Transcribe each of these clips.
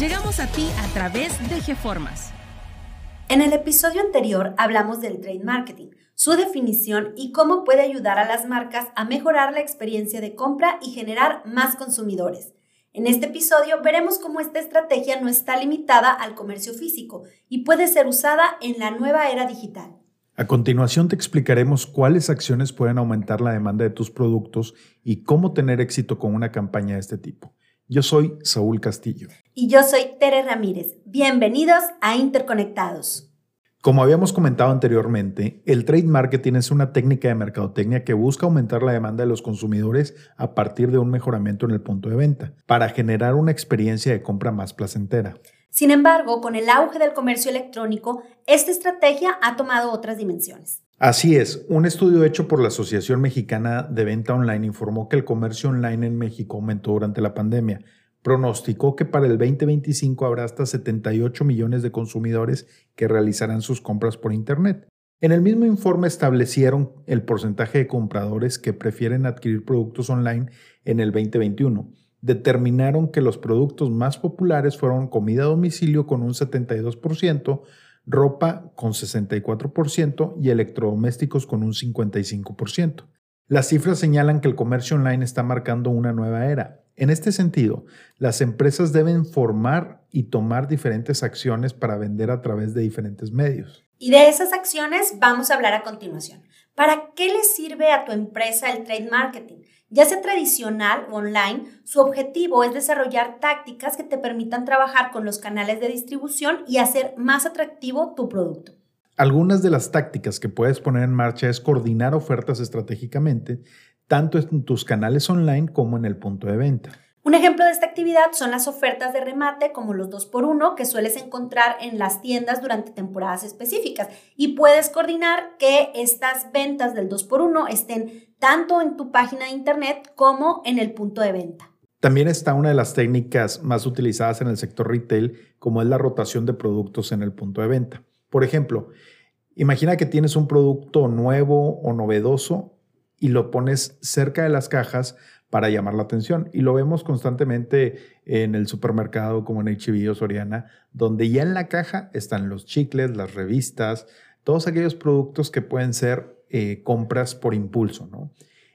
Llegamos a ti a través de GeFormas. En el episodio anterior hablamos del trade marketing, su definición y cómo puede ayudar a las marcas a mejorar la experiencia de compra y generar más consumidores. En este episodio veremos cómo esta estrategia no está limitada al comercio físico y puede ser usada en la nueva era digital. A continuación te explicaremos cuáles acciones pueden aumentar la demanda de tus productos y cómo tener éxito con una campaña de este tipo. Yo soy Saúl Castillo. Y yo soy Tere Ramírez. Bienvenidos a Interconectados. Como habíamos comentado anteriormente, el trade marketing es una técnica de mercadotecnia que busca aumentar la demanda de los consumidores a partir de un mejoramiento en el punto de venta, para generar una experiencia de compra más placentera. Sin embargo, con el auge del comercio electrónico, esta estrategia ha tomado otras dimensiones. Así es, un estudio hecho por la Asociación Mexicana de Venta Online informó que el comercio online en México aumentó durante la pandemia. Pronosticó que para el 2025 habrá hasta 78 millones de consumidores que realizarán sus compras por Internet. En el mismo informe establecieron el porcentaje de compradores que prefieren adquirir productos online en el 2021. Determinaron que los productos más populares fueron comida a domicilio con un 72%, ropa con 64% y electrodomésticos con un 55%. Las cifras señalan que el comercio online está marcando una nueva era. En este sentido, las empresas deben formar y tomar diferentes acciones para vender a través de diferentes medios. Y de esas acciones vamos a hablar a continuación. ¿Para qué le sirve a tu empresa el trade marketing? Ya sea tradicional o online, su objetivo es desarrollar tácticas que te permitan trabajar con los canales de distribución y hacer más atractivo tu producto. Algunas de las tácticas que puedes poner en marcha es coordinar ofertas estratégicamente, tanto en tus canales online como en el punto de venta. Un ejemplo de esta actividad son las ofertas de remate como los 2x1 que sueles encontrar en las tiendas durante temporadas específicas y puedes coordinar que estas ventas del 2x1 estén tanto en tu página de internet como en el punto de venta. También está una de las técnicas más utilizadas en el sector retail, como es la rotación de productos en el punto de venta. Por ejemplo, imagina que tienes un producto nuevo o novedoso y lo pones cerca de las cajas para llamar la atención. Y lo vemos constantemente en el supermercado como en HB o Soriana, donde ya en la caja están los chicles, las revistas, todos aquellos productos que pueden ser eh, compras por impulso, ¿no?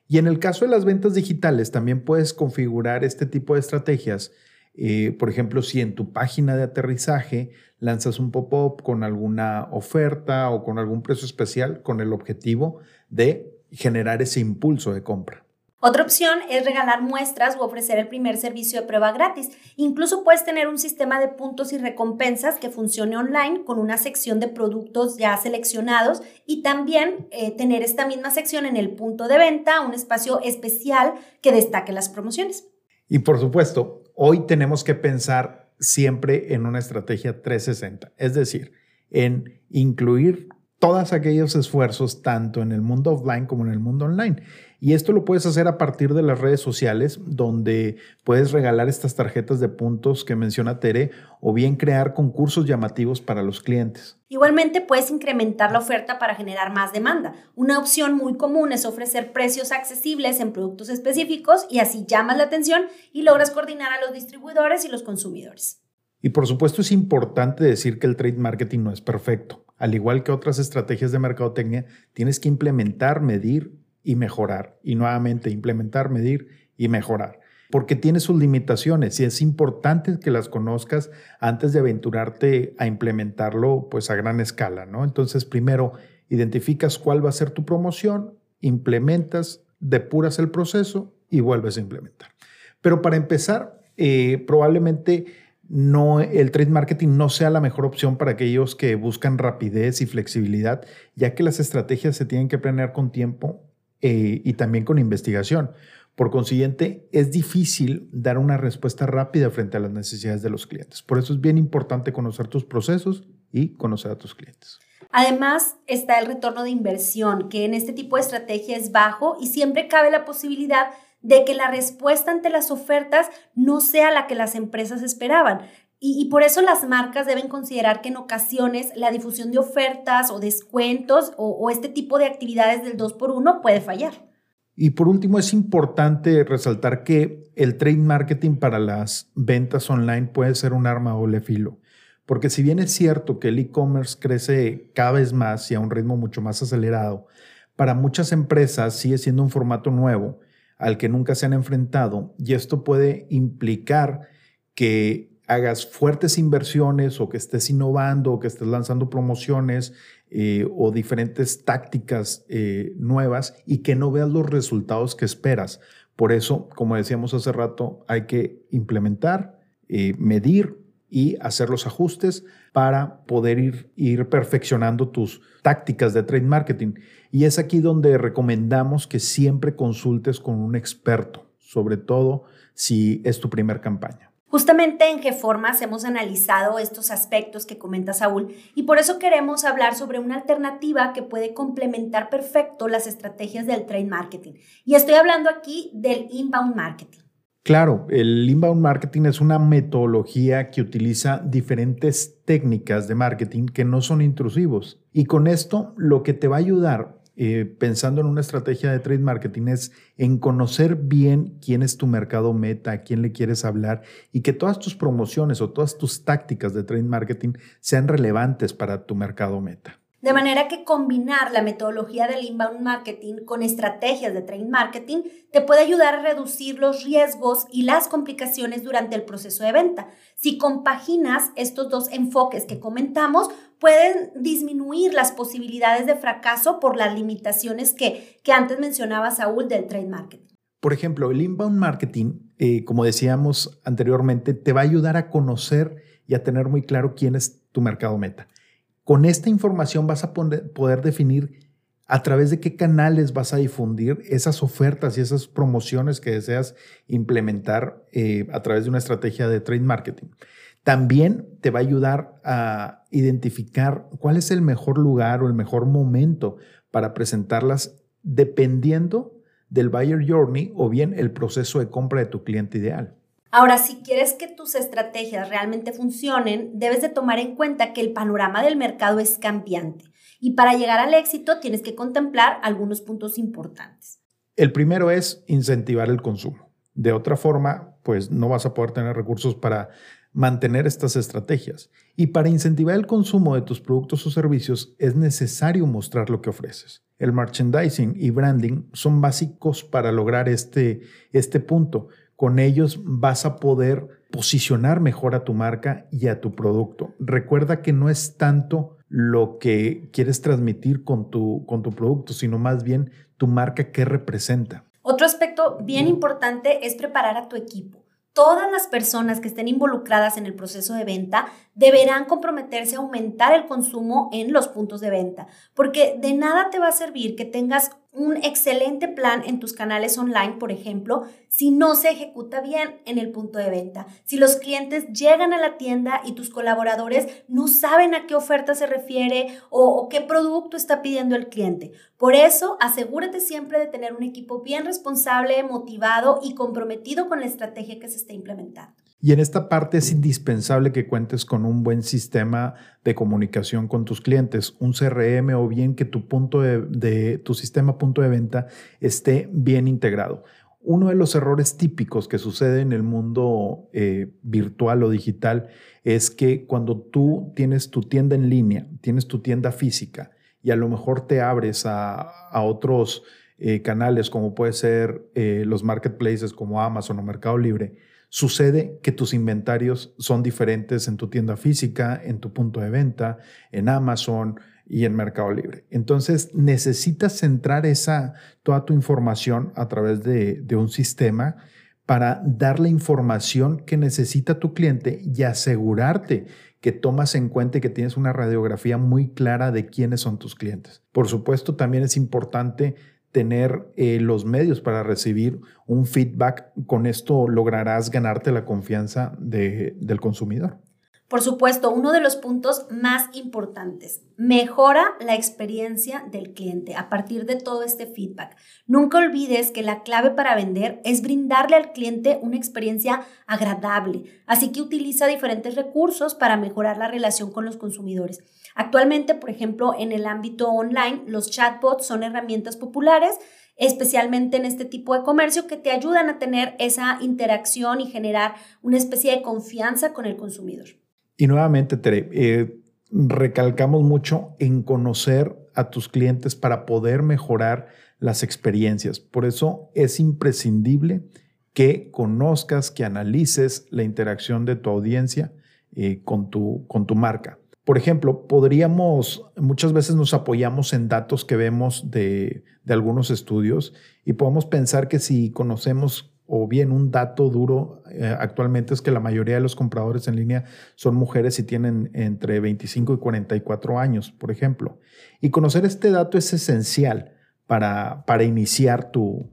Y en el caso de las ventas digitales, también puedes configurar este tipo de estrategias. Eh, por ejemplo, si en tu página de aterrizaje lanzas un pop-up con alguna oferta o con algún precio especial con el objetivo de generar ese impulso de compra. Otra opción es regalar muestras o ofrecer el primer servicio de prueba gratis. Incluso puedes tener un sistema de puntos y recompensas que funcione online con una sección de productos ya seleccionados y también eh, tener esta misma sección en el punto de venta, un espacio especial que destaque las promociones. Y por supuesto, hoy tenemos que pensar siempre en una estrategia 360, es decir, en incluir todos aquellos esfuerzos tanto en el mundo offline como en el mundo online. Y esto lo puedes hacer a partir de las redes sociales, donde puedes regalar estas tarjetas de puntos que menciona Tere o bien crear concursos llamativos para los clientes. Igualmente puedes incrementar la oferta para generar más demanda. Una opción muy común es ofrecer precios accesibles en productos específicos y así llamas la atención y logras coordinar a los distribuidores y los consumidores. Y por supuesto es importante decir que el trade marketing no es perfecto. Al igual que otras estrategias de mercadotecnia, tienes que implementar, medir y mejorar. Y nuevamente, implementar, medir y mejorar. Porque tiene sus limitaciones y es importante que las conozcas antes de aventurarte a implementarlo pues a gran escala, ¿no? Entonces, primero, identificas cuál va a ser tu promoción, implementas, depuras el proceso y vuelves a implementar. Pero para empezar, eh, probablemente no, el trade marketing no sea la mejor opción para aquellos que buscan rapidez y flexibilidad, ya que las estrategias se tienen que planear con tiempo eh, y también con investigación. Por consiguiente, es difícil dar una respuesta rápida frente a las necesidades de los clientes. Por eso es bien importante conocer tus procesos y conocer a tus clientes. Además, está el retorno de inversión, que en este tipo de estrategia es bajo y siempre cabe la posibilidad de que la respuesta ante las ofertas no sea la que las empresas esperaban. Y, por eso las marcas deben considerar que en ocasiones la difusión de ofertas o descuentos o, o este tipo de actividades del 2 por 1 puede fallar. Y por último, es importante resaltar que el trade marketing para las ventas online puede ser un arma doble filo. Porque si bien es cierto que el e-commerce crece cada vez más y a un ritmo mucho más acelerado, para muchas empresas sigue siendo un formato nuevo al que nunca se han enfrentado y esto puede implicar que hagas fuertes inversiones o que estés innovando o que estés lanzando promociones eh, o diferentes tácticas eh, nuevas y que no veas los resultados que esperas. Por eso, como decíamos hace rato, hay que implementar, eh, medir y hacer los ajustes para poder ir, ir perfeccionando tus tácticas de trade marketing. Y es aquí donde recomendamos que siempre consultes con un experto, sobre todo si es tu primera campaña. Justamente en GeFormas hemos analizado estos aspectos que comenta Saúl y por eso queremos hablar sobre una alternativa que puede complementar perfecto las estrategias del trade marketing. Y estoy hablando aquí del inbound marketing. Claro, el inbound marketing es una metodología que utiliza diferentes técnicas de marketing que no son intrusivos. Y con esto lo que te va a ayudar eh, pensando en una estrategia de trade marketing es en conocer bien quién es tu mercado meta, a quién le quieres hablar y que todas tus promociones o todas tus tácticas de trade marketing sean relevantes para tu mercado meta. De manera que combinar la metodología del inbound marketing con estrategias de trade marketing te puede ayudar a reducir los riesgos y las complicaciones durante el proceso de venta. Si compaginas estos dos enfoques que comentamos, pueden disminuir las posibilidades de fracaso por las limitaciones que, que antes mencionaba Saúl del trade marketing. Por ejemplo, el inbound marketing, eh, como decíamos anteriormente, te va a ayudar a conocer y a tener muy claro quién es tu mercado meta. Con esta información vas a poder definir a través de qué canales vas a difundir esas ofertas y esas promociones que deseas implementar eh, a través de una estrategia de trade marketing. También te va a ayudar a identificar cuál es el mejor lugar o el mejor momento para presentarlas dependiendo del buyer journey o bien el proceso de compra de tu cliente ideal. Ahora, si quieres que tus estrategias realmente funcionen, debes de tomar en cuenta que el panorama del mercado es cambiante y para llegar al éxito tienes que contemplar algunos puntos importantes. El primero es incentivar el consumo. De otra forma, pues no vas a poder tener recursos para mantener estas estrategias. Y para incentivar el consumo de tus productos o servicios es necesario mostrar lo que ofreces. El merchandising y branding son básicos para lograr este, este punto con ellos vas a poder posicionar mejor a tu marca y a tu producto. Recuerda que no es tanto lo que quieres transmitir con tu, con tu producto, sino más bien tu marca que representa. Otro aspecto bien importante es preparar a tu equipo. Todas las personas que estén involucradas en el proceso de venta deberán comprometerse a aumentar el consumo en los puntos de venta, porque de nada te va a servir que tengas un excelente plan en tus canales online, por ejemplo, si no se ejecuta bien en el punto de venta. Si los clientes llegan a la tienda y tus colaboradores no saben a qué oferta se refiere o, qué producto está pidiendo el cliente. Por eso, asegúrate siempre de tener un equipo bien responsable, motivado y comprometido con la estrategia que se está implementando. Y en esta parte es indispensable que cuentes con un buen sistema de comunicación con tus clientes, un CRM o bien que tu punto de, tu sistema punto de venta esté bien integrado. Uno de los errores típicos que sucede en el mundo eh, virtual o digital es que cuando tú tienes tu tienda en línea, tienes tu tienda física y a lo mejor te abres a, otros eh, canales como puede ser eh, los marketplaces como Amazon o Mercado Libre, Sucede que tus inventarios son diferentes en tu tienda física, en tu punto de venta, en Amazon y en Mercado Libre. Entonces necesitas centrar esa, toda tu información a través de, de un sistema para dar la información que necesita tu cliente y asegurarte que tomas en cuenta y que tienes una radiografía muy clara de quiénes son tus clientes. Por supuesto, también es importante tener eh, los medios para recibir un feedback. Con esto lograrás ganarte la confianza del consumidor. Por supuesto, uno de los puntos más importantes, mejora la experiencia del cliente a partir de todo este feedback. Nunca olvides que la clave para vender es brindarle al cliente una experiencia agradable, así que utiliza diferentes recursos para mejorar la relación con los consumidores. Actualmente, por ejemplo, en el ámbito online, los chatbots son herramientas populares especialmente en este tipo de comercio, que te ayudan a tener esa interacción y generar una especie de confianza con el consumidor. Y nuevamente, Tere, eh, recalcamos mucho en conocer a tus clientes para poder mejorar las experiencias. Por eso es imprescindible que conozcas, que analices la interacción de tu audiencia eh, con, tu, con tu marca. Por ejemplo, podríamos, muchas veces nos apoyamos en datos que vemos de, de algunos estudios y podemos pensar que si conocemos o bien un dato duro eh, actualmente es que la mayoría de los compradores en línea son mujeres y tienen entre 25 y 44 años, por ejemplo. Y conocer este dato es esencial para, para iniciar tu,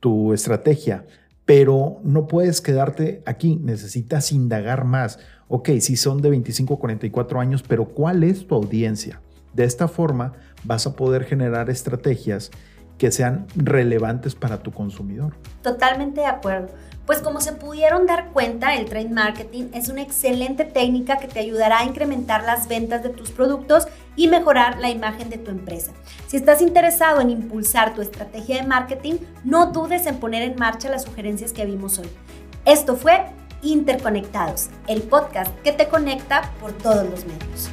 tu estrategia, pero no puedes quedarte aquí, necesitas indagar más. Ok, si son de 25 a 44 años, pero ¿cuál es tu audiencia? De esta forma vas a poder generar estrategias que sean relevantes para tu consumidor. Totalmente de acuerdo. Pues como se pudieron dar cuenta, el trade marketing es una excelente técnica que te ayudará a incrementar las ventas de tus productos y mejorar la imagen de tu empresa. Si estás interesado en impulsar tu estrategia de marketing, no dudes en poner en marcha las sugerencias que vimos hoy. Esto fue Interconectados, el podcast que te conecta por todos los medios.